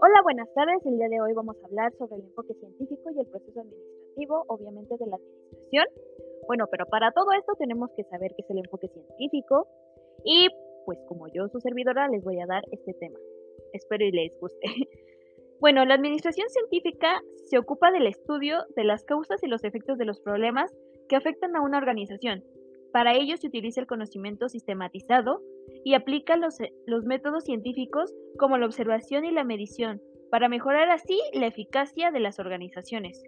Hola, buenas tardes. El día de hoy vamos a hablar sobre el enfoque científico y el proceso administrativo, obviamente de la administración. Bueno, pero para todo esto tenemos que saber qué es el enfoque científico y pues como yo, su servidora, les voy a dar este tema. Espero y les guste. Bueno, la administración científica se ocupa del estudio de las causas y los efectos de los problemas que afectan a una organización. Para ello se utiliza el conocimiento sistematizado y aplica los, los métodos científicos como la observación y la medición para mejorar así la eficacia de las organizaciones.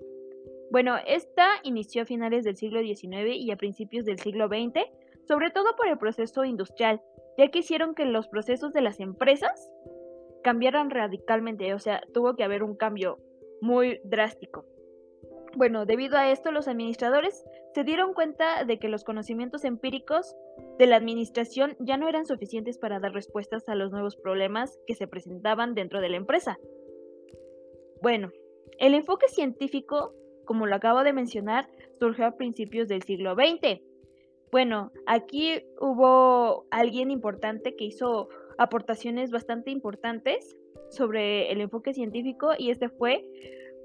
Bueno, esta inició a finales del siglo XIX y a principios del siglo XX, sobre todo por el proceso industrial, ya que hicieron que los procesos de las empresas cambiaran radicalmente, o sea, tuvo que haber un cambio muy drástico. Bueno, debido a esto, los administradores se dieron cuenta de que los conocimientos empíricos de la administración ya no eran suficientes para dar respuestas a los nuevos problemas que se presentaban dentro de la empresa. Bueno, el enfoque científico, como lo acabo de mencionar, surgió a principios del siglo XX. Bueno, aquí hubo alguien importante que hizo aportaciones bastante importantes sobre el enfoque científico y este fue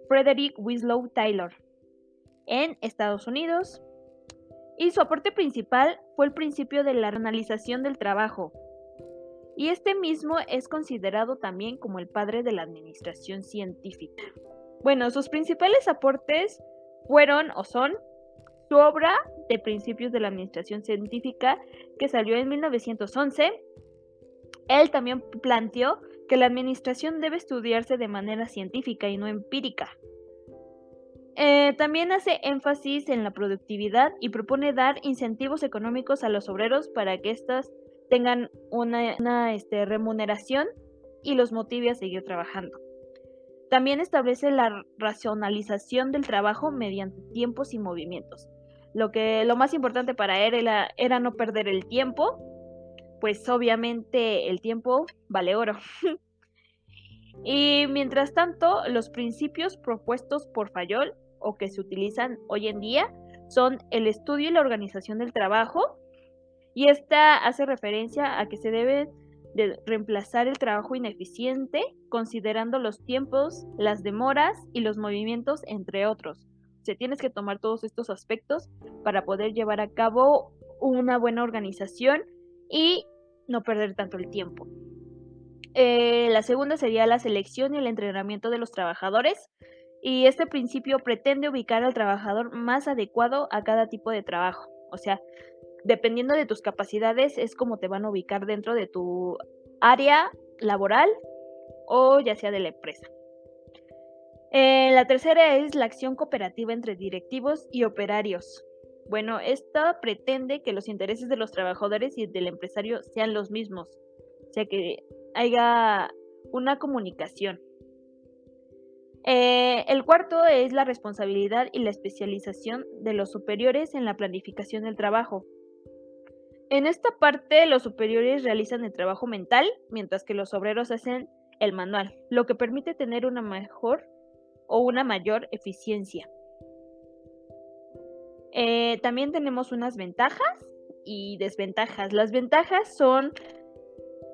Frederick Winslow Taylor en Estados Unidos. Y su aporte principal fue el principio de la analización del trabajo. Y este mismo es considerado también como el padre de la administración científica. Bueno, sus principales aportes fueron o son su obra de principios de la administración científica que salió en 1911 él también planteó que la administración debe estudiarse de manera científica y no empírica. Eh, también hace énfasis en la productividad y propone dar incentivos económicos a los obreros para que éstas tengan una, este, remuneración y los motive a seguir trabajando. También establece la racionalización del trabajo mediante tiempos y movimientos. Lo que lo más importante para él era no perder el tiempo pues obviamente el tiempo vale oro. y mientras tanto, los principios propuestos por Fayol o que se utilizan hoy en día son el estudio y la organización del trabajo y esta hace referencia a que se debe de reemplazar el trabajo ineficiente considerando los tiempos, las demoras y los movimientos, entre otros. O sea, tienes que tomar todos estos aspectos para poder llevar a cabo una buena organización y no perder tanto el tiempo. Eh, la segunda sería la selección y el entrenamiento de los trabajadores. Y este principio pretende ubicar al trabajador más adecuado a cada tipo de trabajo. O sea, dependiendo de tus capacidades es como te van a ubicar dentro de tu área laboral o ya sea de la empresa. Eh, la tercera es la acción cooperativa entre directivos y operarios. Bueno, esta pretende que los intereses de los trabajadores y del empresario sean los mismos, o sea que haya una comunicación. Eh, el cuarto es la responsabilidad y la especialización de los superiores en la planificación del trabajo. En esta parte, los superiores realizan el trabajo mental, mientras que los obreros hacen el manual, lo que permite tener una mejor o una mayor eficiencia. Eh, también tenemos unas ventajas y desventajas. Las ventajas son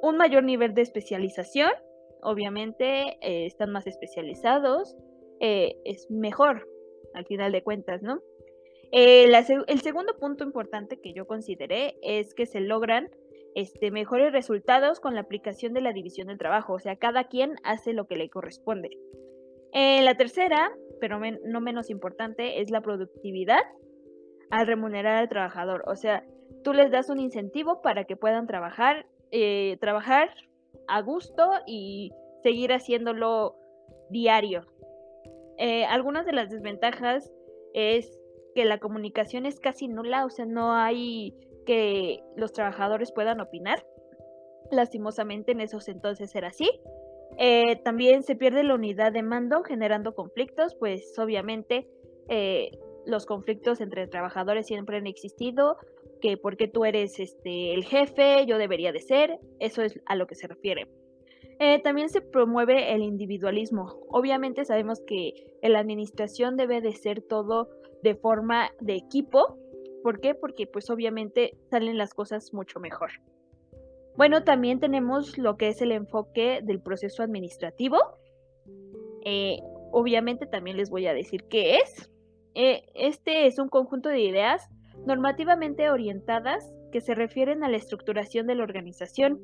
un mayor nivel de especialización, obviamente eh, están más especializados, eh, es mejor al final de cuentas, ¿no? el segundo punto importante que yo consideré es que se logran este, mejores resultados con la aplicación de la división del trabajo, o sea, cada quien hace lo que le corresponde. la tercera, pero no menos importante, es la productividad al remunerar al trabajador. O sea, tú les das un incentivo para que puedan trabajar, eh, trabajar a gusto y seguir haciéndolo diario. Eh, algunas de las desventajas es que la comunicación es casi nula, o sea, no hay que los trabajadores puedan opinar. Lastimosamente en esos entonces era así. Eh, también se pierde la unidad de mando generando conflictos, pues obviamente los conflictos entre trabajadores siempre han existido, que porque tú eres este, el jefe, yo debería de ser, eso es a lo que se refiere. Eh, también se promueve el individualismo. Obviamente sabemos que la administración debe de ser todo de forma de equipo. ¿Por qué? Porque pues obviamente salen las cosas mucho mejor. Bueno, también tenemos lo que es el enfoque del proceso administrativo. Eh, obviamente también les voy a decir qué es. Eh, este es un conjunto de ideas normativamente orientadas que se refieren a la estructuración de la organización.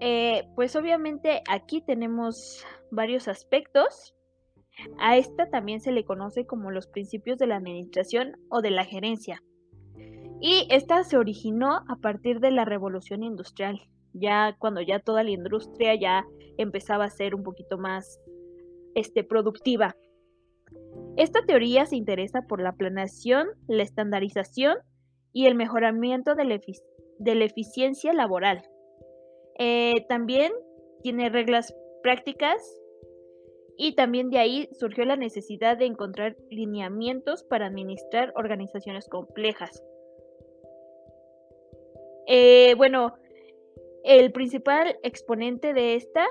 Eh, pues obviamente aquí tenemos varios aspectos. A esta también se le conoce como los principios de la administración o de la gerencia. Y esta se originó a partir de la revolución industrial, ya cuando ya toda la industria ya empezaba a ser un poquito más este, productiva. Esta teoría se interesa por la planeación, la estandarización y el mejoramiento de la, eficiencia laboral. Eh, también tiene reglas prácticas y también de ahí surgió la necesidad de encontrar lineamientos para administrar organizaciones complejas. Eh, bueno, el principal exponente de esta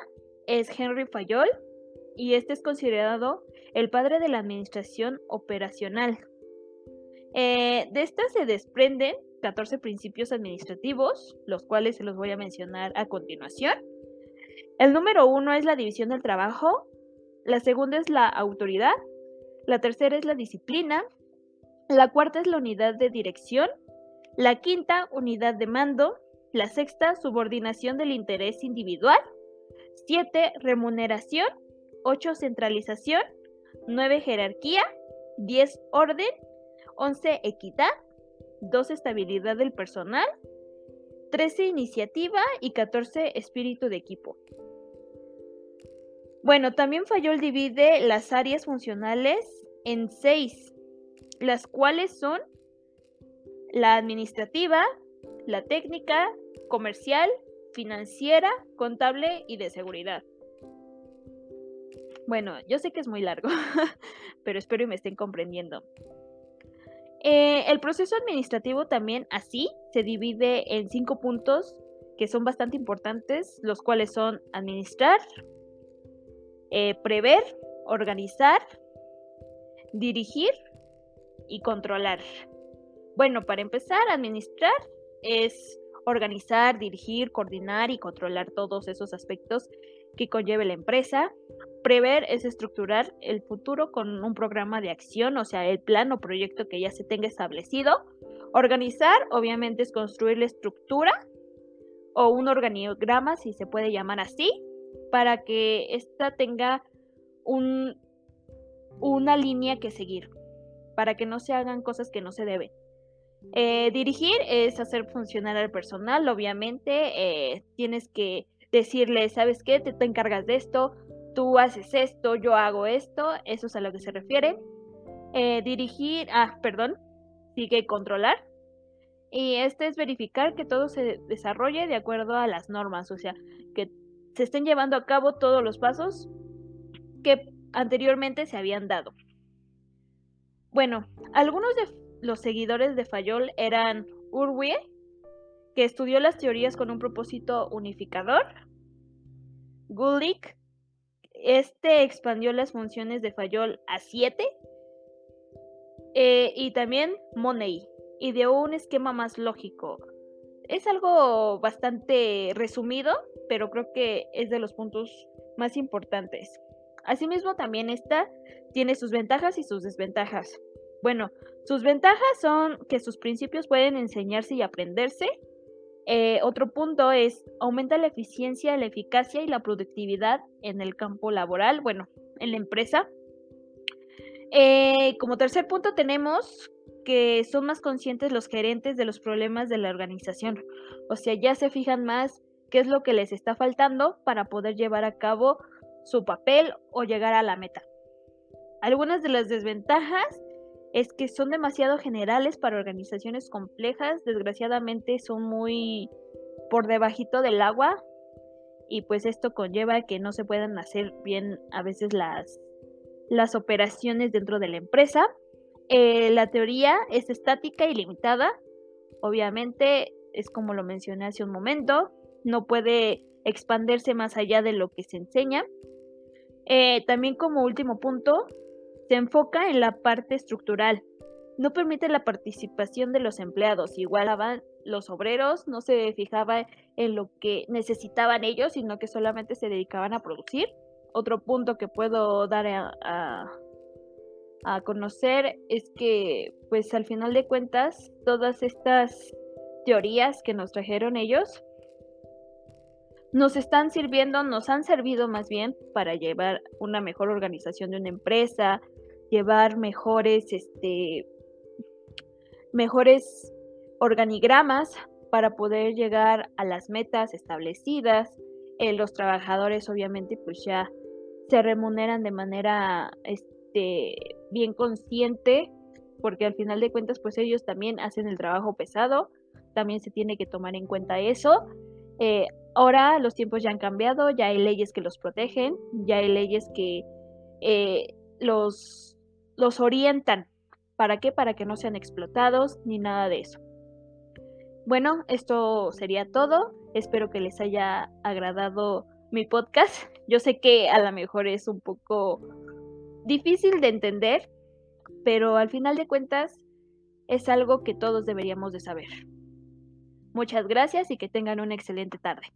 es Henry Fayol y este es considerado el padre de la administración operacional. Eh, de esta se desprenden 14 principios administrativos, los cuales se los voy a mencionar a continuación. El número uno es la división del trabajo, la segunda es la autoridad, la tercera es la disciplina, la cuarta es la unidad de dirección, la quinta, unidad de mando. La sexta, subordinación del interés individual. Siete, remuneración. Ocho, centralización. Nueve, jerarquía. Diez, orden. Once, equidad. Doce, estabilidad del personal. Trece, iniciativa. Y catorce, espíritu de equipo. Bueno, también Fayol divide las áreas funcionales en seis, las cuales son la administrativa, la técnica, comercial, financiera, contable y de seguridad. Bueno, yo sé que es muy largo, pero espero y me estén comprendiendo. Eh, el proceso administrativo también así se divide en cinco puntos que son bastante importantes, los cuales son administrar, eh, prever, organizar, dirigir y controlar. Bueno, para empezar, administrar es organizar, dirigir, coordinar y controlar todos esos aspectos que conlleve la empresa. Prever es estructurar el futuro con un programa de acción, o sea, el plan o proyecto que ya se tenga establecido. Organizar, obviamente, es construir la estructura o un organigrama, si se puede llamar así, para que ésta tenga un, una línea que seguir, para que no se hagan cosas que no se deben. Eh, dirigir es hacer funcionar al personal, obviamente. Eh, tienes que decirle, ¿sabes qué? Te, te, encargas de esto, tú haces esto, yo hago esto, eso es a lo que se refiere. Eh, dirigir, ah, perdón, sigue controlar. Y este es verificar que todo se desarrolle de acuerdo a las normas, o sea, que se estén llevando a cabo todos los pasos que anteriormente se habían dado. Bueno, algunos de los seguidores de Fayol eran Urwie, que estudió las teorías con un propósito unificador, Gulick, este expandió las funciones de Fayol a siete, eh, y también Money, ideó un esquema más lógico. Es algo bastante resumido, pero creo que es de los puntos más importantes. Asimismo, también esta tiene sus ventajas y sus desventajas. Bueno, sus ventajas son que sus principios pueden enseñarse y aprenderse. Eh, otro punto es aumenta la eficiencia, la eficacia y la productividad en el campo laboral, bueno, en la empresa. Eh, como tercer punto tenemos que son más conscientes los gerentes de los problemas de la organización. O sea, ya se fijan más qué es lo que les está faltando para poder llevar a cabo su papel o llegar a la meta. Algunas de las desventajas es que son demasiado generales para organizaciones complejas, desgraciadamente son muy por debajito del agua y pues esto conlleva que no se puedan hacer bien a veces las, las operaciones dentro de la empresa. Eh, la teoría es estática y limitada, obviamente es como lo mencioné hace un momento, no puede expandirse más allá de lo que se enseña. Eh, también como último punto, se enfoca en la parte estructural. no permite la participación de los empleados. Igual los obreros, no se fijaba en lo que necesitaban ellos, sino que solamente se dedicaban a producir. Otro punto que puedo dar a, a conocer es que, pues al final de cuentas, todas estas teorías que nos trajeron ellos nos están sirviendo, nos han servido más bien para llevar una mejor organización de una empresa, llevar mejores, este, mejores organigramas para poder llegar a las metas establecidas. Eh, los trabajadores obviamente pues ya se remuneran de manera este, bien consciente porque al final de cuentas pues ellos también hacen el trabajo pesado, también se tiene que tomar en cuenta eso. Eh, ahora los tiempos ya han cambiado, ya hay leyes que los protegen, ya hay leyes que eh, los, los orientan. ¿Para qué? Para que no sean explotados ni nada de eso. Bueno, esto sería todo. Espero que les haya agradado mi podcast. Yo sé que a lo mejor es un poco difícil de entender, pero al final de cuentas es algo que todos deberíamos de saber. Muchas gracias y que tengan una excelente tarde.